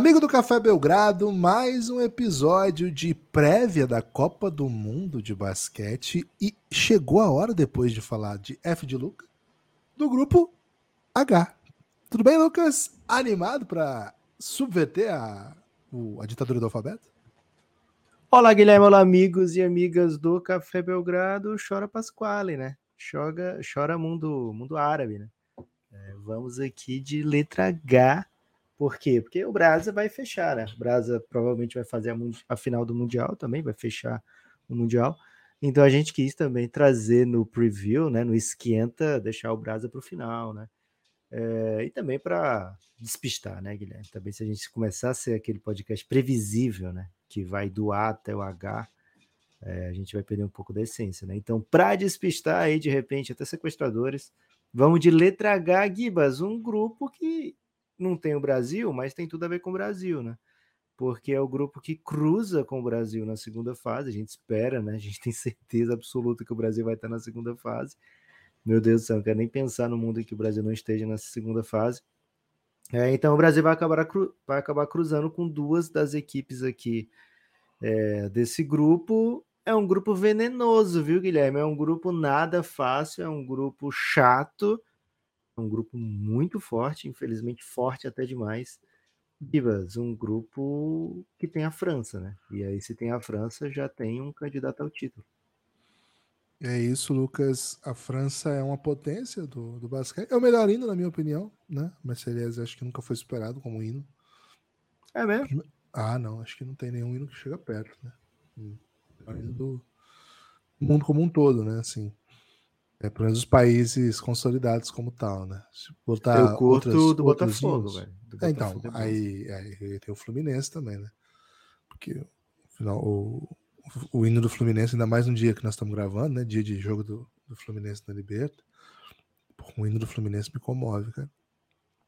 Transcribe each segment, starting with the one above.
Amigo do Café Belgrado, mais um episódio de prévia da Copa do Mundo de basquete e chegou a hora depois de falar de F de Luca do grupo H. Tudo bem, Lucas? Animado para subverter a, a ditadura do alfabeto? Olá, Guilherme, olá, amigos e amigas do Café Belgrado. Chora Pasquale, né? Chora, chora mundo, mundo árabe, né? É, vamos aqui de letra H. Por quê? Porque o Brasa vai fechar, né? O Brasa provavelmente vai fazer a, a final do Mundial também, vai fechar o Mundial. Então a gente quis também trazer no preview, né? No esquenta, deixar o Brasa para o final, né? É, e também para despistar, né, Guilherme? Também se a gente começar a ser aquele podcast previsível, né? Que vai do A até o H, é, a gente vai perder um pouco da essência, né? Então, para despistar aí, de repente, até sequestradores, vamos de letra H, Gibas, um grupo que não tem o Brasil, mas tem tudo a ver com o Brasil, né? Porque é o grupo que cruza com o Brasil na segunda fase, a gente espera, né? A gente tem certeza absoluta que o Brasil vai estar na segunda fase. Meu Deus do céu, não quero nem pensar no mundo em que o Brasil não esteja nessa segunda fase. É, então o Brasil vai acabar, cru- vai acabar cruzando com duas das equipes aqui é, desse grupo. É um grupo venenoso, viu, Guilherme? É um grupo nada fácil, é um grupo chato, um grupo muito forte, infelizmente forte até demais. Divas, um grupo que tem a França, né? E aí, se tem a França, já tem um candidato ao título. É isso, Lucas. A França é uma potência do, do basquete. É o melhor hino, na minha opinião, né? Mas aliás, acho que nunca foi superado como hino. É mesmo? Ah, não, acho que não tem nenhum hino que chega perto, né? Hum, É o hino do mundo como um todo, né? Assim, é pelo menos os países consolidados como tal, né? Se botar Eu curto outras- do Botafogo, velho. É, então, Botafogo é aí, aí tem o Fluminense também, né? Porque afinal, o, o hino do Fluminense, ainda mais no dia que nós estamos gravando, né? Dia de jogo do, do Fluminense na Liberta. O hino do Fluminense me comove, cara.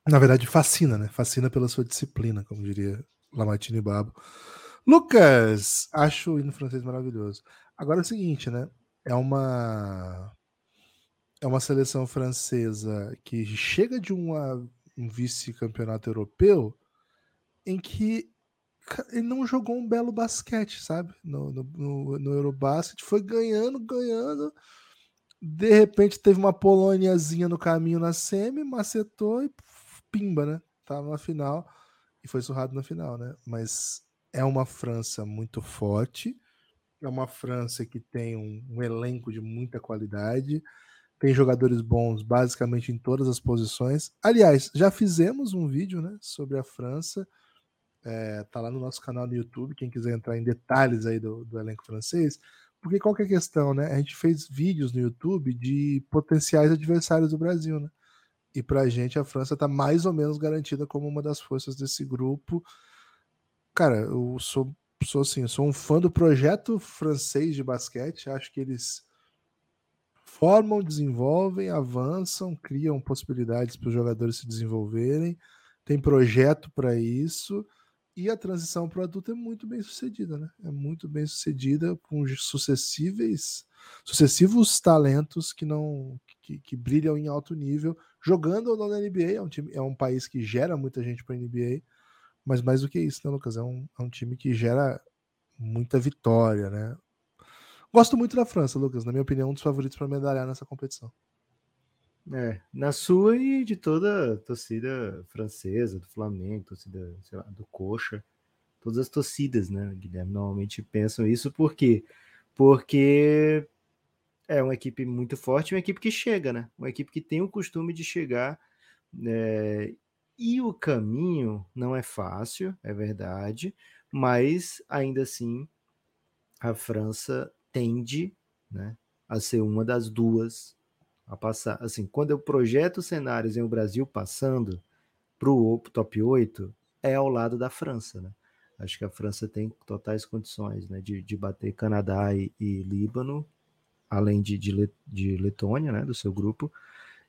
Na verdade, fascina, né? Fascina pela sua disciplina, como diria Lamartine Babo. Lucas, acho o hino francês maravilhoso. Agora é o seguinte, né? É uma é uma seleção francesa que chega de uma, um vice-campeonato europeu em que ele não jogou um belo basquete, sabe? No, no, no, Eurobasket, foi ganhando, ganhando. De repente teve uma Polôniazinha no caminho na semi, macetou e pimba, né? Tava na final e foi surrado na final, né? Mas é uma França muito forte, é uma França que tem um, um elenco de muita qualidade, tem jogadores bons basicamente em todas as posições. Aliás, já fizemos um vídeo, né, sobre a França. É, tá lá no nosso canal no YouTube, quem quiser entrar em detalhes aí do, do elenco francês. Porque qual que é a questão, né? A gente fez vídeos no YouTube de potenciais adversários do Brasil, né? E pra gente a França tá mais ou menos garantida como uma das forças desse grupo. Cara, eu sou, sou assim, eu sou um fã do projeto francês de basquete. Acho que eles formam, desenvolvem, avançam, criam possibilidades para os jogadores se desenvolverem. Tem projeto para isso. E a transição para o adulto é muito bem sucedida, né? É muito bem sucedida com sucessíveis, sucessivos talentos que não que, que brilham em alto nível, jogando ou não na NBA. É um, time, é um país que gera muita gente para a NBA, mas mais do que isso, né, Lucas? É um, é um time que gera muita vitória, né? Gosto muito da França, Lucas. Na minha opinião, um dos favoritos para medalhar nessa competição. É, na sua e de toda a torcida francesa, do Flamengo, torcida, sei lá, do Coxa, todas as torcidas, né, Guilherme, normalmente pensam isso, por quê? Porque é uma equipe muito forte, uma equipe que chega, né, uma equipe que tem o costume de chegar, né, e o caminho não é fácil, é verdade, mas ainda assim a França tende, né, a ser uma das duas a passar. Assim, quando eu projeto cenários em o Brasil passando para o top 8, é ao lado da França, né? Acho que a França tem totais condições né, de, de bater Canadá e, e Líbano, além de, de, de, Letônia, né, do seu grupo.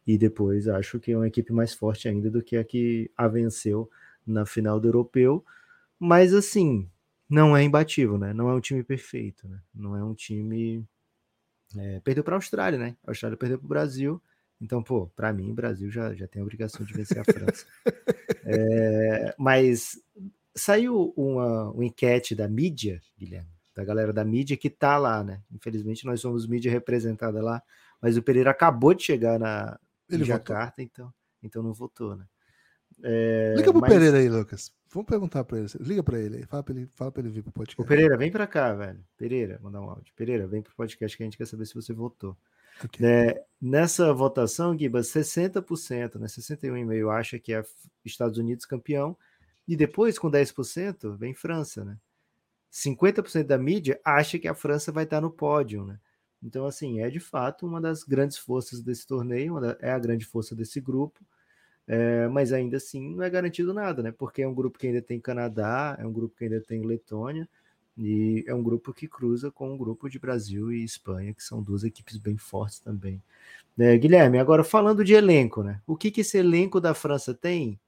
E depois acho que é uma equipe mais forte ainda do que a que a venceu na final do europeu. Mas assim, não é imbatível, né? Não é um time perfeito, né? Não é um time. É, perdeu para a Austrália, né? A Austrália perdeu para o Brasil. Então, pô, para mim, o Brasil já, já tem a obrigação de vencer a França. é, mas saiu uma, uma enquete da mídia, Guilherme, da galera da mídia que tá lá, né? Infelizmente, nós somos mídia representada lá, mas o Pereira acabou de chegar na Jacarta, então, então não votou, né? É, Liga pro mas... Pereira aí, Lucas. Vamos perguntar para ele. Liga para ele. Fala para ele, fala para ele vir pro podcast. O Pereira, vem para cá, velho. Pereira, mandar um áudio. Pereira, vem pro podcast que a gente quer saber se você votou. Okay. É, nessa votação, Guiba, 60%, né, 61,5% acha que é Estados Unidos campeão, e depois, com 10%, vem França, né? 50% da mídia acha que a França vai estar no pódio, né? Então, assim, é de fato uma das grandes forças desse torneio, é a grande força desse grupo. É, mas ainda assim não é garantido nada, né? Porque é um grupo que ainda tem Canadá, é um grupo que ainda tem Letônia, e é um grupo que cruza com um grupo de Brasil e Espanha, que são duas equipes bem fortes também. É, Guilherme, agora falando de elenco, né? O que, que esse elenco da França tem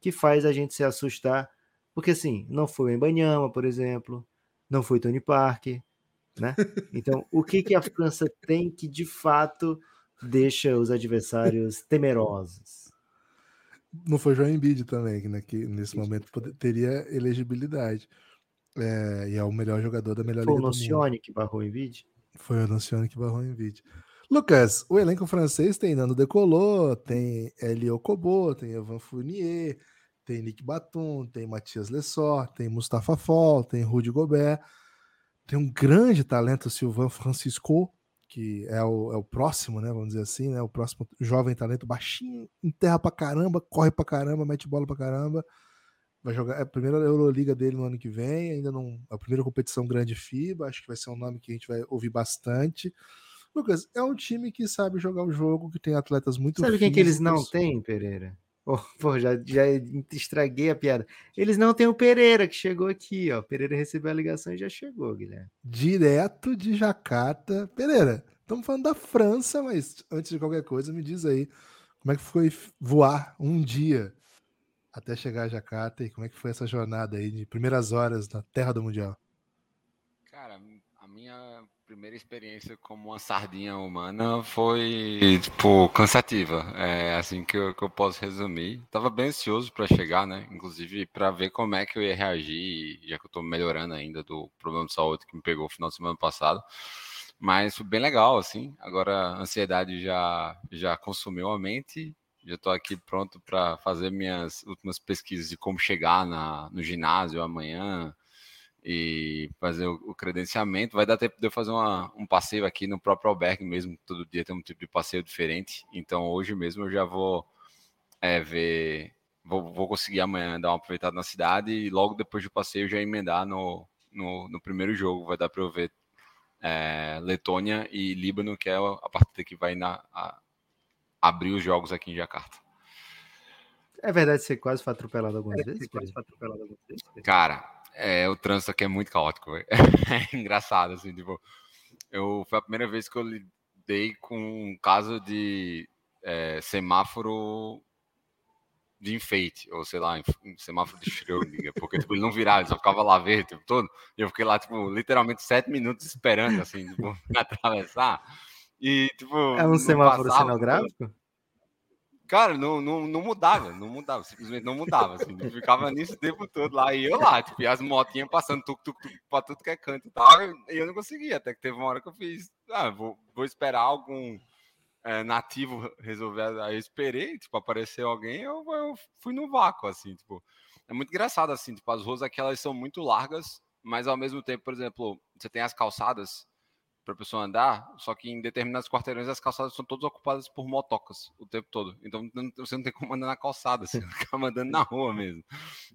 que faz a gente se assustar? Porque assim, não foi o Embanyama, por exemplo, não foi Tony Parker, né? Então, o que, que a França tem que de fato deixa os adversários temerosos? Não foi João Embiid também, né, que nesse momento poder, teria elegibilidade. É, e é o melhor jogador da melhor foi liga o Nocione que barrou o Embiid? Foi o Nocione que barrou o Embiid. Lucas, o elenco francês tem Nando Decolô, tem Elio Kobo, tem Evan Fournier, tem Nick Batum, tem Matias Lessor, tem Mustafa Fall, tem Rudy Gobert, tem um grande talento, Silvan Francisco, que é o, é o próximo, né? Vamos dizer assim, né? O próximo jovem talento, baixinho, enterra pra caramba, corre pra caramba, mete bola pra caramba. Vai jogar é a primeira Euroliga dele no ano que vem, ainda não. A primeira competição grande FIBA, acho que vai ser um nome que a gente vai ouvir bastante. Lucas, é um time que sabe jogar o jogo, que tem atletas muito Sabe quem que eles não têm, Pereira? Oh, pô, já, já estraguei a piada. Eles não têm o Pereira, que chegou aqui, ó. Pereira recebeu a ligação e já chegou, Guilherme. Direto de Jacarta. Pereira, estamos falando da França, mas antes de qualquer coisa, me diz aí como é que foi voar um dia até chegar a Jacarta e como é que foi essa jornada aí de primeiras horas na terra do Mundial? Cara, primeira experiência como uma sardinha humana foi, tipo, cansativa. É assim que eu, que eu posso resumir. Tava bem ansioso para chegar, né? Inclusive para ver como é que eu ia reagir, já que eu tô melhorando ainda do problema de saúde que me pegou no final de semana passado. Mas foi bem legal, assim. Agora a ansiedade já, já consumiu a mente. Já estou aqui pronto para fazer minhas últimas pesquisas de como chegar na, no ginásio amanhã, e fazer o, credenciamento. Vai dar tempo de eu fazer uma, um passeio aqui no próprio albergue mesmo. Todo dia tem um tipo de passeio diferente. Então hoje mesmo eu já vou é, ver. Vou, vou conseguir amanhã dar uma aproveitada na cidade e logo depois do passeio já emendar no, no, no primeiro jogo. Vai dar para eu ver é, Letônia e Líbano, que é a partida que vai na, a, abrir os jogos aqui em Jacarta. É verdade você quase foi atropelado algumas é vezes? Quase foi atropelado algumas vezes? Cara, é, o trânsito aqui é muito caótico. É engraçado, assim, tipo, eu, foi a primeira vez que eu lidei com um caso de é, semáforo de enfeite, ou sei lá, um semáforo de Schrödinger, porque tipo, ele não virava, ele só ficava lá verde o tempo todo, e eu fiquei lá, tipo, literalmente sete minutos esperando, assim, tipo, atravessar, e, tipo... É um semáforo passava, cenográfico? Cara, não, não, não mudava, não mudava, simplesmente não mudava. Assim, ficava nisso o tempo todo lá. E eu lá, tipo, e as motinhas passando tuk, tuk, tuk, pra tudo que é canto e tal. E eu não conseguia, até que teve uma hora que eu fiz, ah, vou, vou esperar algum é, nativo resolver. Aí eu esperei, tipo, apareceu alguém, eu, eu fui no vácuo, assim, tipo. É muito engraçado, assim, tipo, as ruas aqui, elas são muito largas, mas ao mesmo tempo, por exemplo, você tem as calçadas, para a pessoa andar, só que em determinados quarteirões as calçadas são todas ocupadas por motocas o tempo todo. Então você não tem como andar na calçada, você acaba andando na rua mesmo.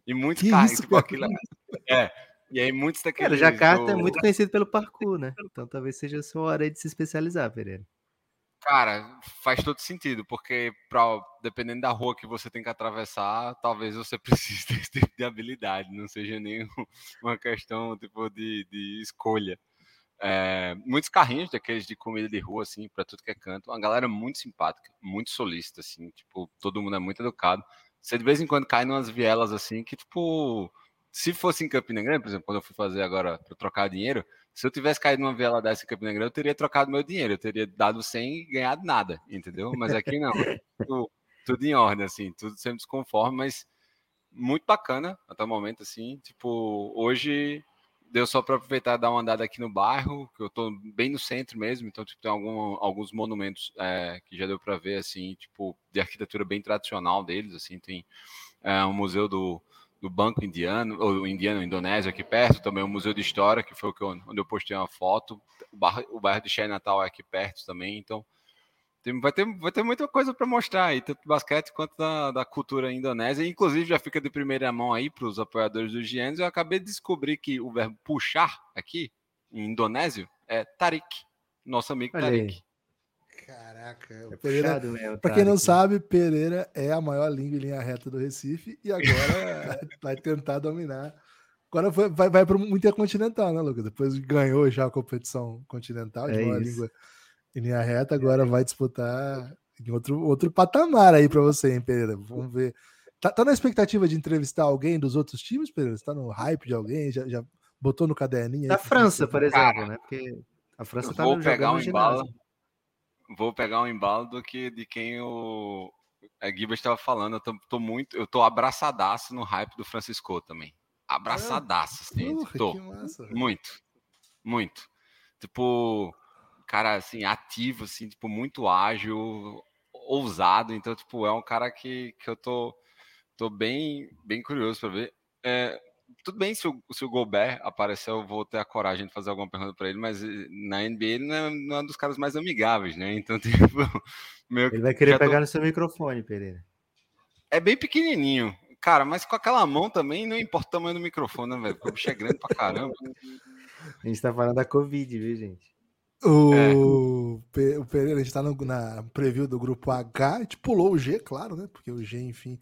E muitos carros, tipo aquilo. É. E aí muitos daqueles. Cara, Jacarta do... é muito conhecido pelo parkour, né? Então talvez seja a sua hora de se especializar, Pereira. Cara, faz todo sentido, porque pra, dependendo da rua que você tem que atravessar, talvez você precise desse tipo de habilidade, não seja nem uma questão tipo de, de escolha. É, muitos carrinhos daqueles de comida de rua, assim, para tudo que é canto. Uma galera muito simpática, muito solista, assim, tipo, todo mundo é muito educado. Você de vez em quando cai numas vielas, assim, que, tipo, se fosse em Campina Grande, por exemplo, quando eu fui fazer agora para trocar dinheiro, se eu tivesse caído numa viela dessa em Campina Grande, eu teria trocado meu dinheiro, eu teria dado 100 e ganhado nada, entendeu? Mas aqui não, tudo, tudo em ordem, assim, tudo sempre desconforme, mas muito bacana até o momento, assim, tipo, hoje deu só para aproveitar e dar uma andada aqui no bairro, que eu estou bem no centro mesmo, então tipo, tem algum, alguns monumentos é, que já deu para ver, assim, tipo, de arquitetura bem tradicional deles, assim, tem é, um museu do, do Banco Indiano, ou Indiano, Indonésia, aqui perto, também um museu de história, que foi o que eu, onde eu postei uma foto, o bairro, o bairro de Xé Natal é aqui perto também, então tem, vai, ter, vai ter muita coisa para mostrar aí, tanto do basquete quanto da, da cultura indonésia. Inclusive, já fica de primeira mão aí para os apoiadores do Giants. Eu acabei de descobrir que o verbo puxar aqui, em indonésio, é tarik. Nosso amigo Olha Tarik. Aí. Caraca, é Pereira, para quem não sabe, Pereira é a maior língua em linha reta do Recife e agora vai tentar dominar. Agora vai, vai para o Intercontinental, né, Lucas? Depois ganhou já a competição continental de é maior língua em linha reta, agora vai disputar em outro, outro patamar aí para você, hein, Pereira? Vamos ver. Tá, tá, na expectativa de entrevistar alguém dos outros times, Pereira? Você tá no hype de alguém? Já, já botou no caderninho? Da França, por exemplo, Cara, né? Porque a França tá vou pegar um embalo, Vou pegar um embalo do que de quem o a Gibas estava falando. Eu tô, tô, muito, eu tô abraçadaço no hype do Francisco também. Abraçadaço, ah, assim. Porra, tô. Massa, muito, muito. Tipo, cara assim ativo, assim, tipo muito ágil, ousado. Então, tipo, é um cara que, que eu tô tô bem bem curioso para ver. É, tudo bem se o, se o Gobert aparecer, eu vou ter a coragem de fazer alguma pergunta para ele, mas eh, na NBA ele não é, não é, um dos caras mais amigáveis, né? Então, tipo, meu, ele vai querer pegar tô... no seu microfone, Pereira. É bem pequenininho. Cara, mas com aquela mão também não importa o tamanho do microfone, né, velho? Porque o bicho é grande pra caramba. A gente tá falando da Covid, viu, gente? O, é. o Pereira, a gente tá no, na preview do grupo H, a gente pulou o G, claro, né? Porque o G, enfim,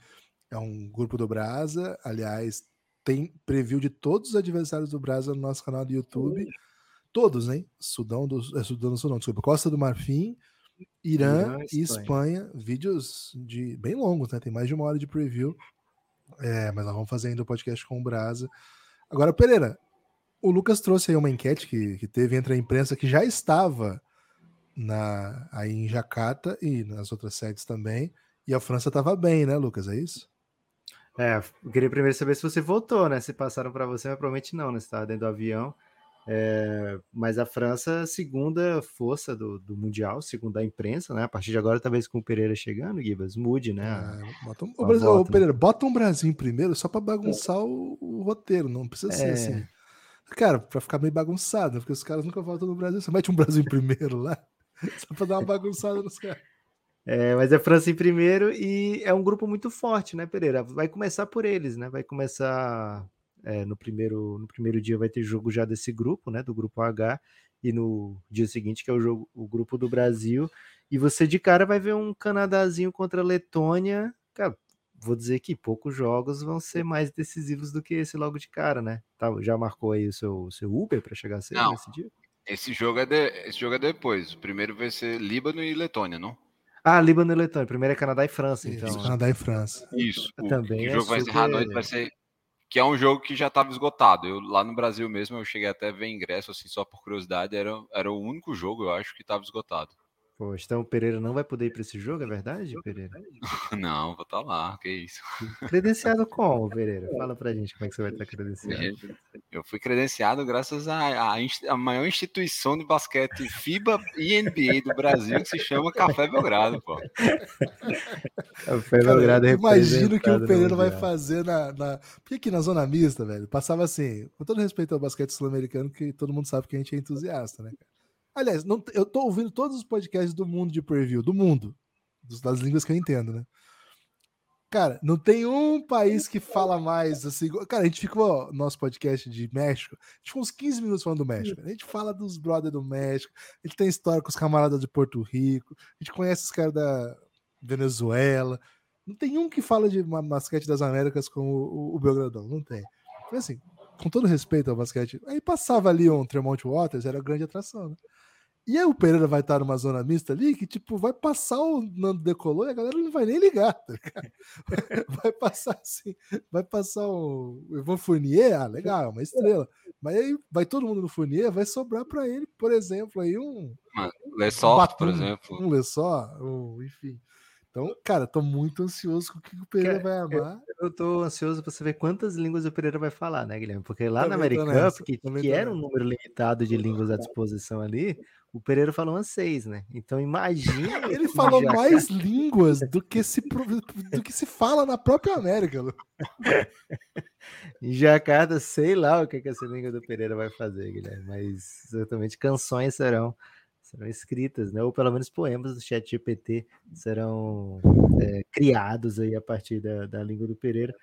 é um grupo do Brasa. Aliás, tem preview de todos os adversários do Brasa no nosso canal do YouTube. Todos, hein? Sudão do, é, Sudão do Sudão, desculpa, Costa do Marfim, Irã, Irã e Espanha. Espanha. Vídeos de bem longos, né? Tem mais de uma hora de preview. É, mas nós vamos fazer ainda o podcast com o Brasa. Agora, Pereira, o Lucas trouxe aí uma enquete que, que teve entre a imprensa que já estava na, aí em Jacarta e nas outras sedes também. E a França estava bem, né, Lucas? É isso? É, eu queria primeiro saber se você voltou, né? Se passaram para você, mas provavelmente não, né? Você estava dentro do avião. É, mas a França, segunda força do, do Mundial, segundo a imprensa, né? A partir de agora, talvez com o Pereira chegando, Gibas, mude, né? É, bota um, o, Brasil, volta, Pereira, né? bota um Brasil em primeiro só para bagunçar o, o, roteiro, não precisa ser é. assim. Cara, pra ficar meio bagunçado, porque os caras nunca voltam no Brasil. Você mete um Brasil em primeiro lá, só pra dar uma bagunçada nos caras. É, mas é França em primeiro e é um grupo muito forte, né, Pereira? Vai começar por eles, né? Vai começar é, no, primeiro, no primeiro dia vai ter jogo já desse grupo, né? Do grupo H, e no dia seguinte, que é o jogo, o grupo do Brasil. E você de cara vai ver um Canadazinho contra a Letônia. Cara, vou dizer que poucos jogos vão ser mais decisivos do que esse logo de cara, né? Tá, já marcou aí o seu, seu Uber para chegar cedo não, nesse dia? Esse jogo, é de, esse jogo é depois. O primeiro vai ser Líbano e Letônia, não? Ah, Líbano e Letônia. Primeiro é Canadá e França, então. Isso, Canadá e França. Isso. O, Também o é jogo vai encerrar à noite, vai ser. Que é um jogo que já estava esgotado. Eu, lá no Brasil mesmo, eu cheguei até a ver ingresso, assim, só por curiosidade. Era, era o único jogo, eu acho, que estava esgotado. Poxa, então o Pereira não vai poder ir para esse jogo, é verdade, Pereira? Não, vou estar tá lá, que isso. Credenciado como, Pereira? Fala pra gente como é que você vai estar credenciado. Eu fui credenciado graças à, à, maior instituição de basquete FIBA e NBA do Brasil, que se chama Café Belgrado, pô. Café Belgrado Cara, Imagino que o Pereira vai fazer na, na... Porque aqui na Zona Mista, velho, passava assim, com todo respeito ao basquete sul-americano, que todo mundo sabe que a gente é entusiasta, né, cara? Aliás, não, eu tô ouvindo todos os podcasts do mundo de preview, do mundo, das línguas que eu entendo, né? Cara, não tem um país que fala mais assim. Cara, a gente ficou no nosso podcast de México, a gente ficou uns 15 minutos falando do México. A gente fala dos brothers do México, a gente tem história com os camaradas de Porto Rico, a gente conhece os caras da Venezuela. Não tem um que fala de basquete das Américas como o, o Belgradão, não tem. Então, assim, com todo respeito ao basquete, aí passava ali um Tremont Waters, era grande atração, né? E aí o Pereira vai estar numa zona mista ali que, tipo, vai passar o Nando Decolou e a galera não vai nem ligar, tá Vai passar assim, vai passar o Ivan Fournier, ah, legal, é uma estrela. Mas aí vai todo mundo no Fournier, vai sobrar para ele, por exemplo, aí um... Um Lessó, por exemplo. Um Lessó, um, enfim. Então, cara, tô muito ansioso com o que o Pereira vai amar. Eu, eu tô ansioso você ver quantas línguas o Pereira vai falar, né, Guilherme? Porque lá na American Cup, que, que era um número limitado de línguas à disposição ali, o Pereira falou umas seis, né? Então imagina. Ele falou mais línguas do que, se, do que se fala na própria América. em Jacarta, sei lá o que, que essa língua do Pereira vai fazer, Guilherme, mas certamente canções serão serão escritas, né? Ou pelo menos poemas do chat GPT serão é, criados aí a partir da, da língua do Pereira.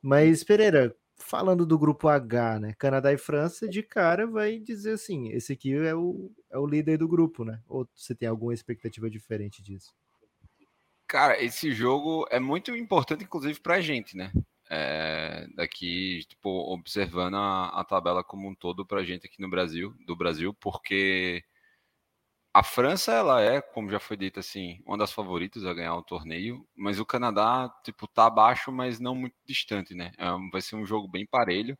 Mas, Pereira, falando do grupo H, né? Canadá e França, de cara vai dizer assim: esse aqui é o, é o líder do grupo, né? Ou você tem alguma expectativa diferente disso? Cara, esse jogo é muito importante, inclusive, para a gente, né? É, daqui, tipo, observando a, a tabela como um todo para a gente aqui no Brasil, do Brasil, porque a França, ela é, como já foi dito assim, uma das favoritas a ganhar o torneio, mas o Canadá, tipo, tá abaixo, mas não muito distante, né? É, vai ser um jogo bem parelho.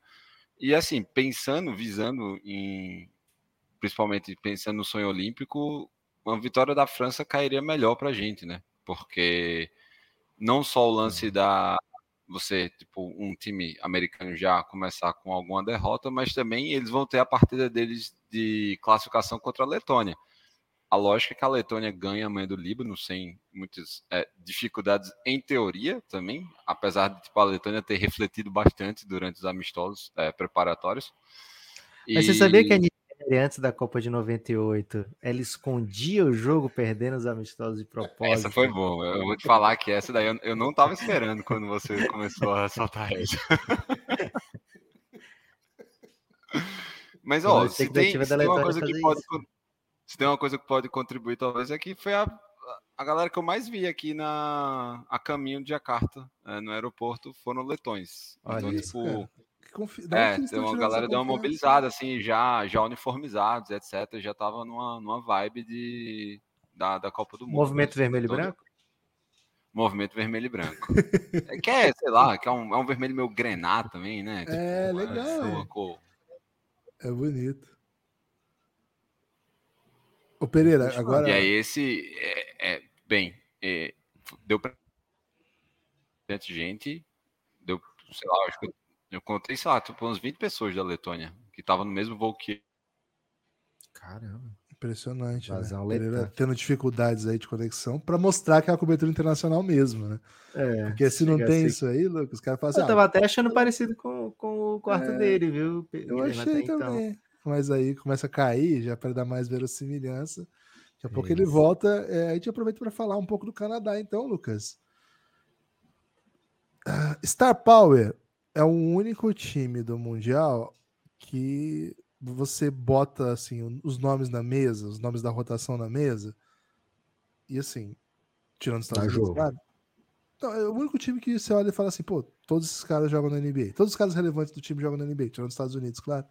E assim, pensando, visando em principalmente pensando no sonho olímpico, uma vitória da França cairia melhor pra gente, né? Porque não só o lance uhum. da você, tipo, um time americano já começar com alguma derrota, mas também eles vão ter a partida deles de classificação contra a Letônia a lógica é que a Letônia ganha a manhã do Líbano sem muitas é, dificuldades em teoria também, apesar de tipo, a Letônia ter refletido bastante durante os amistosos é, preparatórios. Mas e... você sabia que a Nigéria, antes da Copa de 98, ela escondia o jogo perdendo os amistosos de propósito? Essa foi boa. Eu vou te falar que essa daí eu, eu não estava esperando quando você começou a soltar isso. Mas, ó, se tem, se tem uma coisa que pode... Isso se tem uma coisa que pode contribuir, talvez, é que foi a, a galera que eu mais vi aqui na, a caminho de Jakarta, é, no aeroporto, foram letões. Olha então, isso, tipo. Confi... É, tem uma galera deu uma mobilizada, assim, já, já uniformizados, etc. Já tava numa, numa vibe de, da, da Copa do Mundo. Movimento né? vermelho e branco? Movimento vermelho e branco. é, que é, sei lá, que é um, é um vermelho meio grená também, né? Tipo, é, legal. É, é bonito. O Pereira, agora. E aí, esse. É, é bem, é, deu pra. gente, deu, sei lá, acho que eu, eu contei, sei lá, tipo, umas 20 pessoas da Letônia que estavam no mesmo voo que. Caramba. Impressionante. Né? Pereira tendo dificuldades aí de conexão para mostrar que é a cobertura internacional mesmo, né? É, Porque se não tem assim. isso aí, Lucas, os caras falam assim. Eu tava ah, até achando parecido com, com o quarto é, dele, viu? Eu achei então. também. Então mas aí começa a cair já para dar mais verossimilhança. Daqui a pouco ele volta. É, a gente aproveita para falar um pouco do Canadá, então, Lucas. Uh, Star Power é o único time do Mundial que você bota assim os nomes na mesa, os nomes da rotação na mesa, e assim, tirando os Estados Unidos, claro. Então, é o único time que você olha e fala assim, pô, todos esses caras jogam na NBA. Todos os caras relevantes do time jogam na NBA, tirando os Estados Unidos, claro.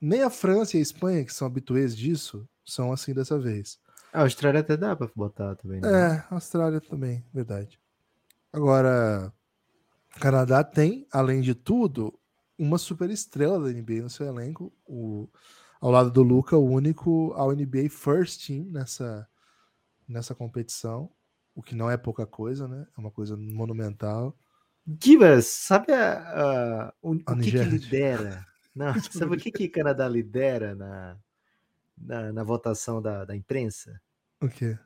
Nem a França e a Espanha, que são habituês disso, são assim dessa vez. A Austrália até dá pra botar também. Né? É, a Austrália também, verdade. Agora, o Canadá tem, além de tudo, uma super estrela da NBA no seu elenco. O, ao lado do Luca, o único ao NBA First Team nessa, nessa competição. O que não é pouca coisa, né? É uma coisa monumental. Gibas, sabe a, a, o, o que, que lidera não, sabe o que, que Canadá lidera na, na, na votação da, da imprensa? O quê?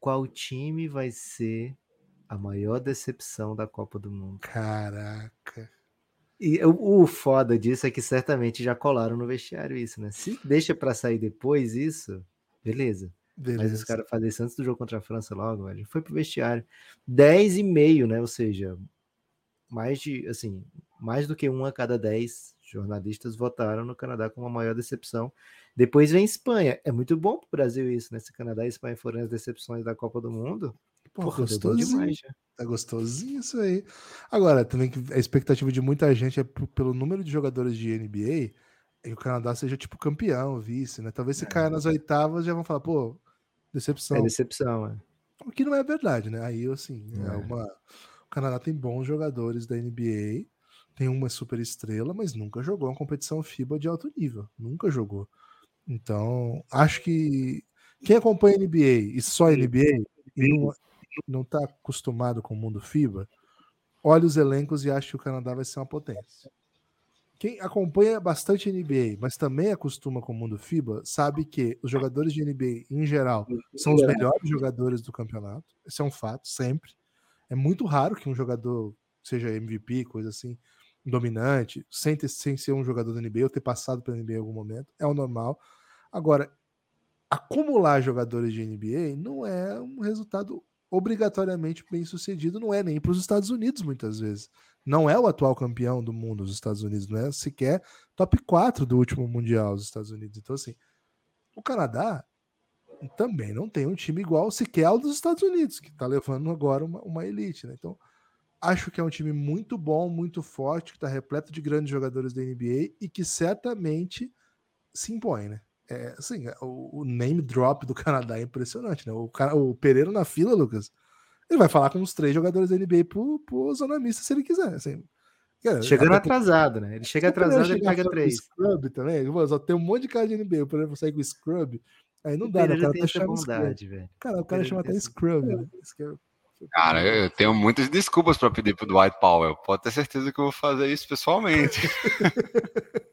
Qual time vai ser a maior decepção da Copa do Mundo? Caraca. E o, o foda disso é que certamente já colaram no vestiário isso, né? Se deixa para sair depois isso, beleza. beleza. Mas os caras fazem isso antes do jogo contra a França logo, velho. Foi pro vestiário. 10 e meio, né? Ou seja, mais de, assim, mais do que um a cada dez jornalistas votaram no Canadá como a maior decepção. Depois vem Espanha. É muito bom para o Brasil isso, né? Se Canadá e Espanha forem as decepções da Copa do Mundo, Pô, Porra, gostosinho. Demais, já. Tá gostosinho isso aí. Agora, também a expectativa de muita gente é pelo número de jogadores de NBA que o Canadá seja tipo campeão, vice, né? Talvez se é. caia nas oitavas já vão falar, pô, decepção. É decepção, é. O que não é verdade, né? Aí, assim, é, é uma. O Canadá tem bons jogadores da NBA, tem uma super estrela, mas nunca jogou uma competição FIBA de alto nível. Nunca jogou. Então, acho que quem acompanha NBA e só NBA e não, não tá acostumado com o mundo FIBA, olha os elencos e acha que o Canadá vai ser uma potência. Quem acompanha bastante NBA, mas também acostuma com o mundo FIBA, sabe que os jogadores de NBA, em geral, são os melhores jogadores do campeonato. Esse é um fato, sempre. É muito raro que um jogador seja MVP, coisa assim, dominante, sem, ter, sem ser um jogador da NBA ou ter passado pela NBA em algum momento. É o normal. Agora, acumular jogadores de NBA não é um resultado obrigatoriamente bem sucedido, não é nem para os Estados Unidos muitas vezes. Não é o atual campeão do mundo, os Estados Unidos, não é sequer top 4 do último Mundial, os Estados Unidos. Então, assim, o Canadá também não tem um time igual sequer ao dos Estados Unidos, que está levando agora uma, uma elite, né? Então, acho que é um time muito bom, muito forte, que está repleto de grandes jogadores da NBA e que certamente se impõe, né? É, assim, o, o, name drop do Canadá é impressionante, né? O, cara, o Pereira na fila, Lucas, ele vai falar com os três jogadores da NBA pro, pro zona mista se ele quiser. Assim, cara, Chegando atrasado, né? Ele chega atrasado e pega três. Scrub também, só tem um monte de cara de NBA, por exemplo, sair com Scrub. Aí não dá, né? O cara tá bondade, velho. Cara, o cara chama até Scrub, né? Cara, eu tenho muitas desculpas para pedir pro Dwight Powell. Pode ter certeza que eu vou fazer isso pessoalmente.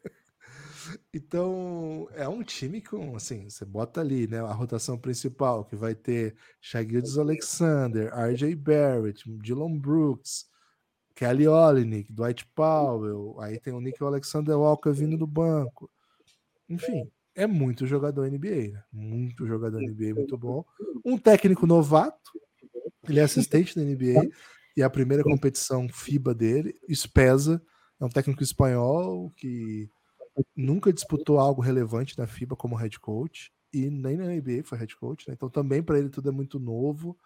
Então, é um time com, assim, você bota ali, né, a rotação principal, que vai ter Shagildes Alexander, RJ Barrett, Dylan Brooks, Kelly Olynyk, Dwight Powell, aí tem o Nick Alexander Walker vindo do banco. Enfim, é muito jogador NBA, né? Muito jogador NBA, muito bom. Um técnico novato, ele é assistente da NBA e é a primeira competição FIBA dele, isso pesa. É um técnico espanhol que nunca disputou algo relevante na FIBA como head coach e nem na NBA foi head coach, né? Então também para ele tudo é muito novo.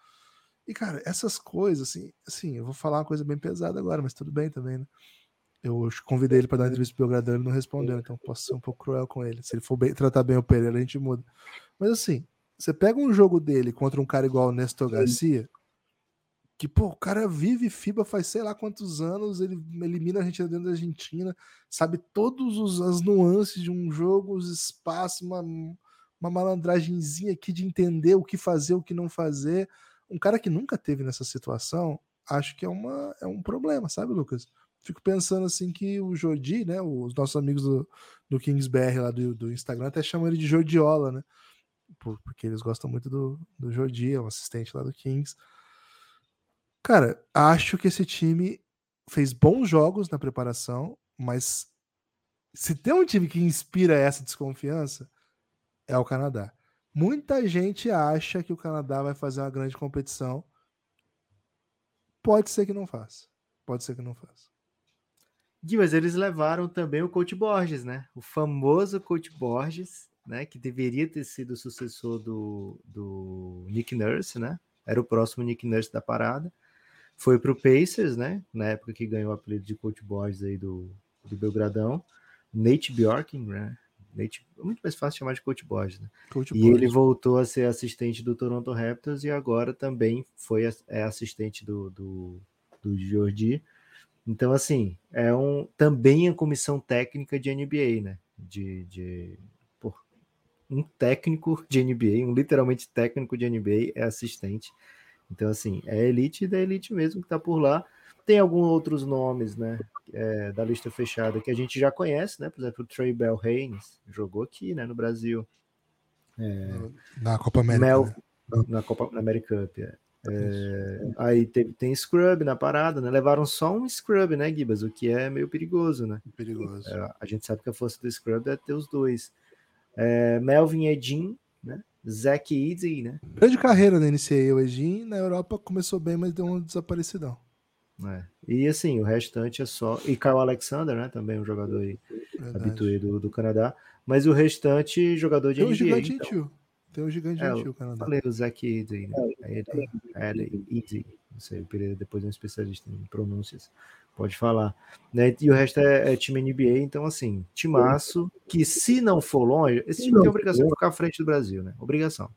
E cara, essas coisas assim, assim, eu vou falar uma coisa bem pesada agora, mas tudo bem também, né? Eu convidei ele para dar uma entrevista pro Belgradão, ele não respondeu, então posso ser um pouco cruel com ele. Se ele for bem, tratar bem o Pereira, a gente muda. Mas assim, você pega um jogo dele contra um cara igual o Nestor Garcia, que, pô, o cara vive FIBA faz sei lá quantos anos, ele elimina a Argentina dentro da Argentina, sabe todas as nuances de um jogo, os espaços, uma, uma malandragenzinha aqui de entender o que fazer, o que não fazer. Um cara que nunca teve nessa situação, acho que é, uma, é um problema, sabe, Lucas? Fico pensando assim que o Jordi, né, os nossos amigos do, do KingsBR lá do, do Instagram até chamam ele de Jordiola, né? Porque eles gostam muito do, do Jordi, é um assistente lá do Kings. Cara, acho que esse time fez bons jogos na preparação, mas se tem um time que inspira essa desconfiança, é o Canadá. Muita gente acha que o Canadá vai fazer uma grande competição. Pode ser que não faça. Pode ser que não faça. Gui, mas eles levaram também o Coach Borges, né? O famoso Coach Borges, né? Que deveria ter sido o sucessor do, do Nick Nurse, né? Era o próximo Nick Nurse da parada. Foi para o Pacers, né? Na época que ganhou o apelido de Coach Boys aí do, do Belgradão. Nate Bjorking, né? Nate, é muito mais fácil chamar de Coach Boys, né? Coach e ele voltou a ser assistente do Toronto Raptors e agora também foi é assistente do, do, do Jordi. Então, assim, é um também a comissão técnica de NBA, né? De, de por, um técnico de NBA, um literalmente técnico de NBA é assistente então, assim, é elite da elite mesmo que está por lá. Tem alguns outros nomes, né, é, da lista fechada que a gente já conhece, né? Por exemplo, o Trey Bell Haynes jogou aqui, né, no Brasil. É, na Copa América. Mel, né? Na Copa na American Cup. É. É, aí tem, tem Scrub na parada, né? Levaram só um Scrub, né, Gibas? O que é meio perigoso, né? Perigoso. É, a gente sabe que a força do Scrub é ter os dois. É, Melvin Edin, Zach Easy, né? Grande carreira na NCAA o Edin, na Europa começou bem, mas deu uma desaparecidão. É. E assim, o restante é só. E Kyle Alexander, né? Também um jogador habituado do, do Canadá. Mas o restante, jogador de Tem NBA. Um então. Tem o gigante é, gentil, Canadá. Falei o Zac Easy, né? É, Easy. Não sei, o Pereira depois é um especialista em pronúncias. Pode falar. Né? E o resto é, é, time NBA, então assim, timaço que se não for longe, esse time tem obrigação de ficar à frente do Brasil, né? Obrigação.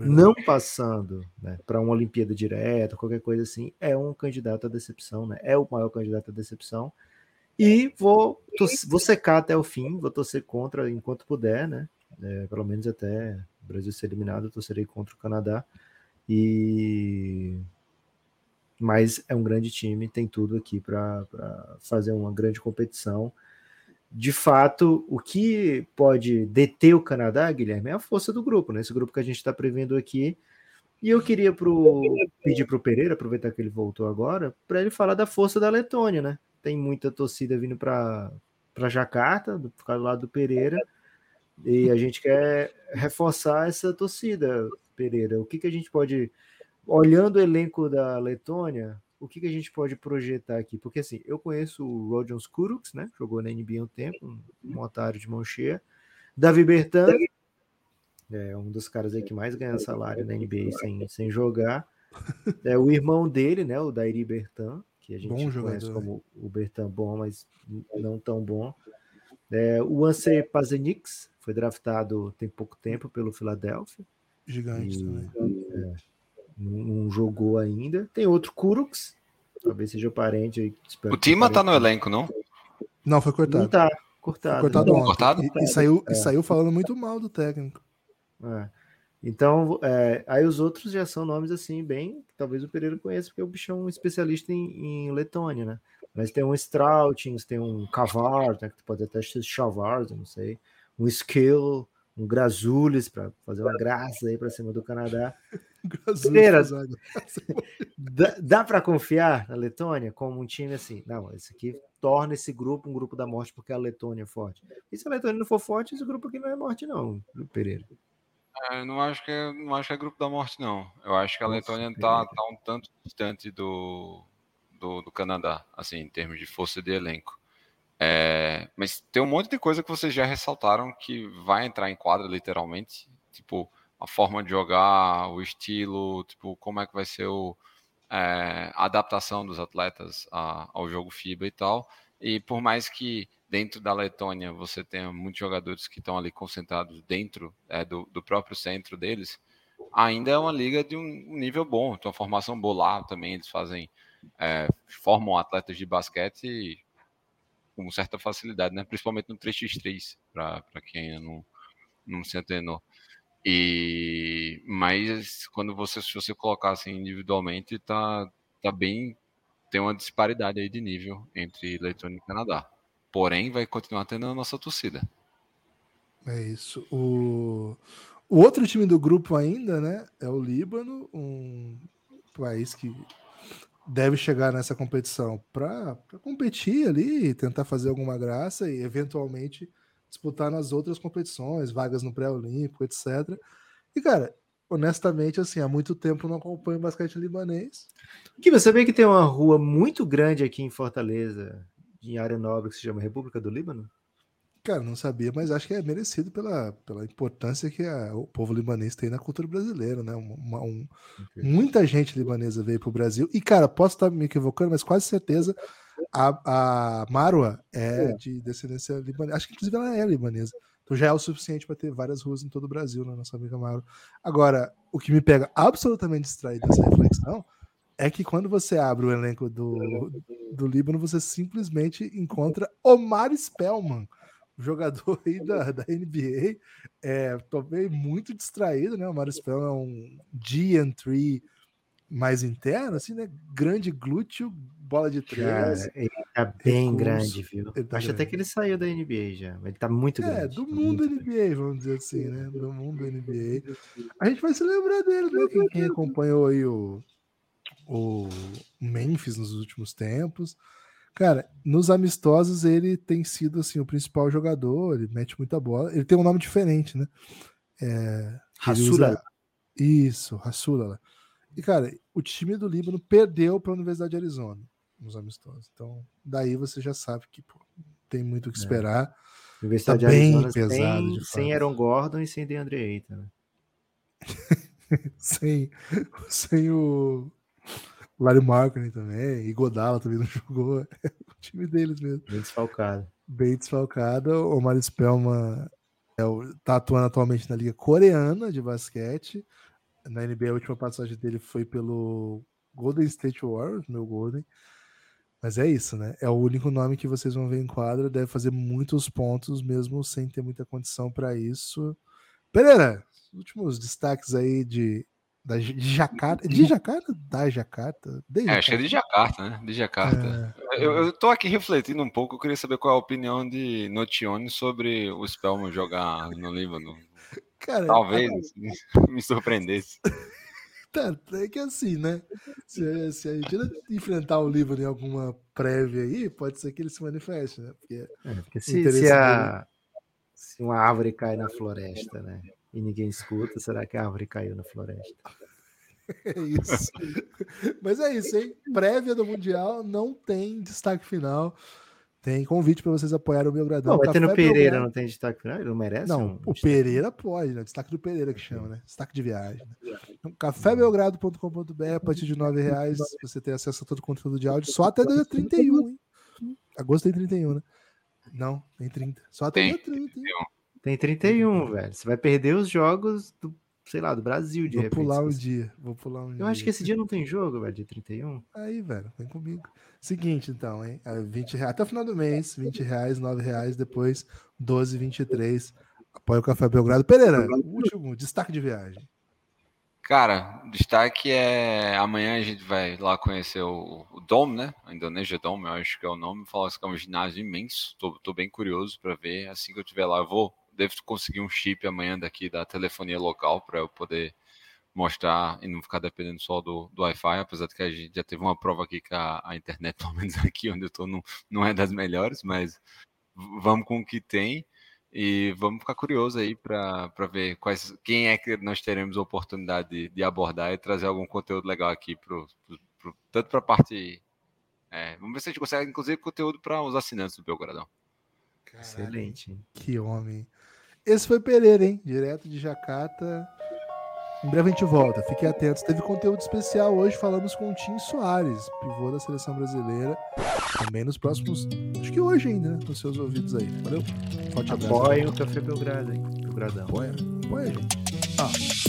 Não passando né, para uma Olimpíada direta, qualquer coisa assim, é um candidato à decepção, né? É o maior candidato à decepção. E vou, vou secar até o fim, vou torcer contra enquanto puder, né? É, pelo menos até o Brasil ser eliminado, eu torcerei contra o Canadá. E mas é um grande time, tem tudo aqui para fazer uma grande competição. De fato, o que pode deter o Canadá, Guilherme, é a força do grupo, né? Esse grupo que a gente está prevendo aqui. E eu queria pro, pedir para o Pereira, aproveitar que ele voltou agora, para ele falar da força da Letônia, né? Tem muita torcida vindo para Jacarta, do, do lado do Pereira, e a gente quer reforçar essa torcida, Pereira. O que, que a gente pode olhando o elenco da Letônia, o que, que, a gente pode projetar aqui? Porque assim, eu conheço o Rodion Skuruks, né? Jogou na NBA um tempo, um, um otário de mão cheia. Davi Bertan, é um dos caras aí que mais ganha salário na NBA sem, sem jogar. É o irmão dele, né? O Dairi Bertan, que a gente bom conhece jogador. como o Bertan bom, mas não tão bom. É, o Anse Pazenix foi draftado tem pouco tempo pelo Philadelphia. Gigante e, também. É, não, jogou ainda. Tem outro Kurux, talvez seja parente aí. O Tima tá no elenco, não? Não, foi cortado. Não tá, cortado. Foi cortado, ontem. cortado? E, e, saiu, é. e saiu falando muito mal do técnico. É. Então, é, aí os outros já são nomes assim, bem, que talvez o Pereira conheça, porque o bicho é um especialista em, em Letônia, né? Mas tem um Strautins, tem um Kavar, né, que pode até ser Chavar, não sei, um Skill, um Grazulis para fazer uma graça aí para cima do Canadá. Pereira, dá, dá para confiar na Letônia como um time assim? Não, esse aqui torna esse grupo um grupo da morte porque a Letônia é forte. E se a Letônia não for forte, esse grupo aqui não é morte, não, Pereira. É, não acho que é, não acho que é grupo da morte, não. Eu acho que a Letônia está tá um tanto distante do, do, do, Canadá, assim, em termos de força de elenco. É, mas tem um monte de coisa que vocês já ressaltaram que vai entrar em quadra, literalmente. Tipo, a forma de jogar, o estilo, tipo, como é que vai ser o, é, a adaptação dos atletas a, ao jogo FIBA e tal. E por mais que dentro da Letônia você tenha muitos jogadores que estão ali concentrados dentro é, do, do, próprio centro deles, ainda é uma liga de um, nível bom, tem uma formação boa lá também, eles fazem, é, formam atletas de basquete com certa facilidade, né? principalmente no 3x3, para quem ainda não, não se antenou. E mas quando você se você colocar assim individualmente, tá tá bem tem uma disparidade aí de nível entre Letônia e Canadá. Porém, vai continuar tendo a nossa torcida. É isso. O, o outro time do grupo ainda, né, é o Líbano, um país que deve chegar nessa competição para competir ali, tentar fazer alguma graça e eventualmente disputar nas outras competições, vagas no pré-olímpico, etc. E, cara, honestamente, assim, há muito tempo não acompanho basquete libanês. Que você vê que tem uma rua muito grande aqui em Fortaleza, em área nobre, que se chama República do Líbano? Cara, não sabia, mas acho que é merecido pela, pela importância que a, o povo libanês tem na cultura brasileira, né? Uma, um, muita gente libanesa veio para o Brasil. E, cara, posso estar me equivocando, mas quase certeza a, a Marwa é, é, de descendência libanesa. Acho que inclusive ela é libanesa. Então já é o suficiente para ter várias ruas em todo o Brasil, né, nossa amiga Marwa. Agora, o que me pega absolutamente distraído dessa reflexão é que quando você abre o elenco do, do Líbano, você simplesmente encontra Omar Spellman, jogador aí da, da NBA. É, também muito distraído, né? O Omar Spellman é um GN3 mais interno, assim, né? Grande glúteo, bola de três. Cara, ele tá bem recurso. grande, viu? Tá Acho grande. até que ele saiu da NBA já. Ele tá muito é, grande. É, do mundo NBA, grande. vamos dizer assim, né? Do mundo NBA. A gente vai se lembrar dele, né? Quem, quem acompanhou aí o, o Memphis nos últimos tempos. Cara, nos amistosos ele tem sido assim o principal jogador, ele mete muita bola. Ele tem um nome diferente, né? É, Rassula. Isso, Rassula. E, cara, o time do Líbano perdeu para a Universidade de Arizona nos amistosos. Então, daí você já sabe que pô, tem muito o que é. esperar. É. Universidade tá de Arizona bem pesado, sem, sem Aaron Gordon e sem DeAndre Ayton, né? sem, sem o Larry Markkinen também, e Godala também não jogou. É o time deles mesmo. Bem desfalcado. Bem desfalcado. O Mário Spellman é o, tá atuando atualmente na Liga Coreana de basquete. Na NBA, a última passagem dele foi pelo Golden State Warriors, meu Golden. Mas é isso, né? É o único nome que vocês vão ver em quadra. Deve fazer muitos pontos, mesmo sem ter muita condição para isso. Pereira, últimos destaques aí de, da, de Jacarta. De Jacarta? Da Jacarta? De Jacarta. É, acho que é de Jacarta, né? De Jacarta. É. Eu, eu tô aqui refletindo um pouco. Eu queria saber qual é a opinião de Notione sobre o Spellman jogar no Líbano. Cara, Talvez assim, me surpreendesse. Tá, é que assim, né? Se, se a gente enfrentar o livro em alguma prévia aí, pode ser que ele se manifeste, né? Porque, é, porque se, se, a, se uma árvore cai na floresta, né? E ninguém escuta, será que a árvore caiu na floresta? É isso. Mas é isso, hein? Prévia do Mundial não tem destaque final. Tem convite para vocês apoiarem o Belgradão. Não, vai ter no Pereira, não tem destaque final? Ele não merece? Não, um o Pereira pode, né? Destaque do Pereira que chama, né? Destaque de viagem. Né? Então, cafébelgrado.com.br, a partir de R$ reais você tem acesso a todo o conteúdo de áudio, só até dia 31, hein? Agosto tem 31, né? Não, tem 30. Só até tem, dia 30. Hein? Tem 31, velho. Você vai perder os jogos do sei lá, do Brasil, de Vou repente. pular um dia. Vou pular um Eu dia. acho que esse dia não tem jogo, velho, de 31. Aí, velho, vem comigo. Seguinte, então, hein? 20 é, reais, até o final do mês, 20 reais, 9 reais, depois 12, 23. Apoia o Café Belgrado. Pereira, último, destaque de viagem. Cara, destaque é amanhã a gente vai lá conhecer o, o Dome, né? A Indonesia Dome, eu acho que é o nome. Falar que é um ginásio imenso. Tô, tô bem curioso para ver. Assim que eu estiver lá, eu vou devo conseguir um chip amanhã daqui da telefonia local para eu poder mostrar e não ficar dependendo só do, do Wi-Fi, apesar de que a gente já teve uma prova aqui que a, a internet, pelo menos aqui onde eu estou, não, não é das melhores, mas vamos com o que tem e vamos ficar curioso aí para ver quais, quem é que nós teremos a oportunidade de, de abordar e trazer algum conteúdo legal aqui, pro, pro, pro tanto para a parte. É, vamos ver se a gente consegue, inclusive, conteúdo para os assinantes do Belgradão. Excelente. Que homem. Esse foi Pereira, hein? Direto de Jacata. Em breve a gente volta, fiquem atentos. Teve conteúdo especial hoje, falamos com o Tim Soares, pivô da seleção brasileira. Também nos próximos. Acho que hoje ainda, né? Nos seus ouvidos aí. Valeu? Forte abraço. Apoiem o Café Belgrado, hein? Belgradão. Apoia, apoia, gente. Ah.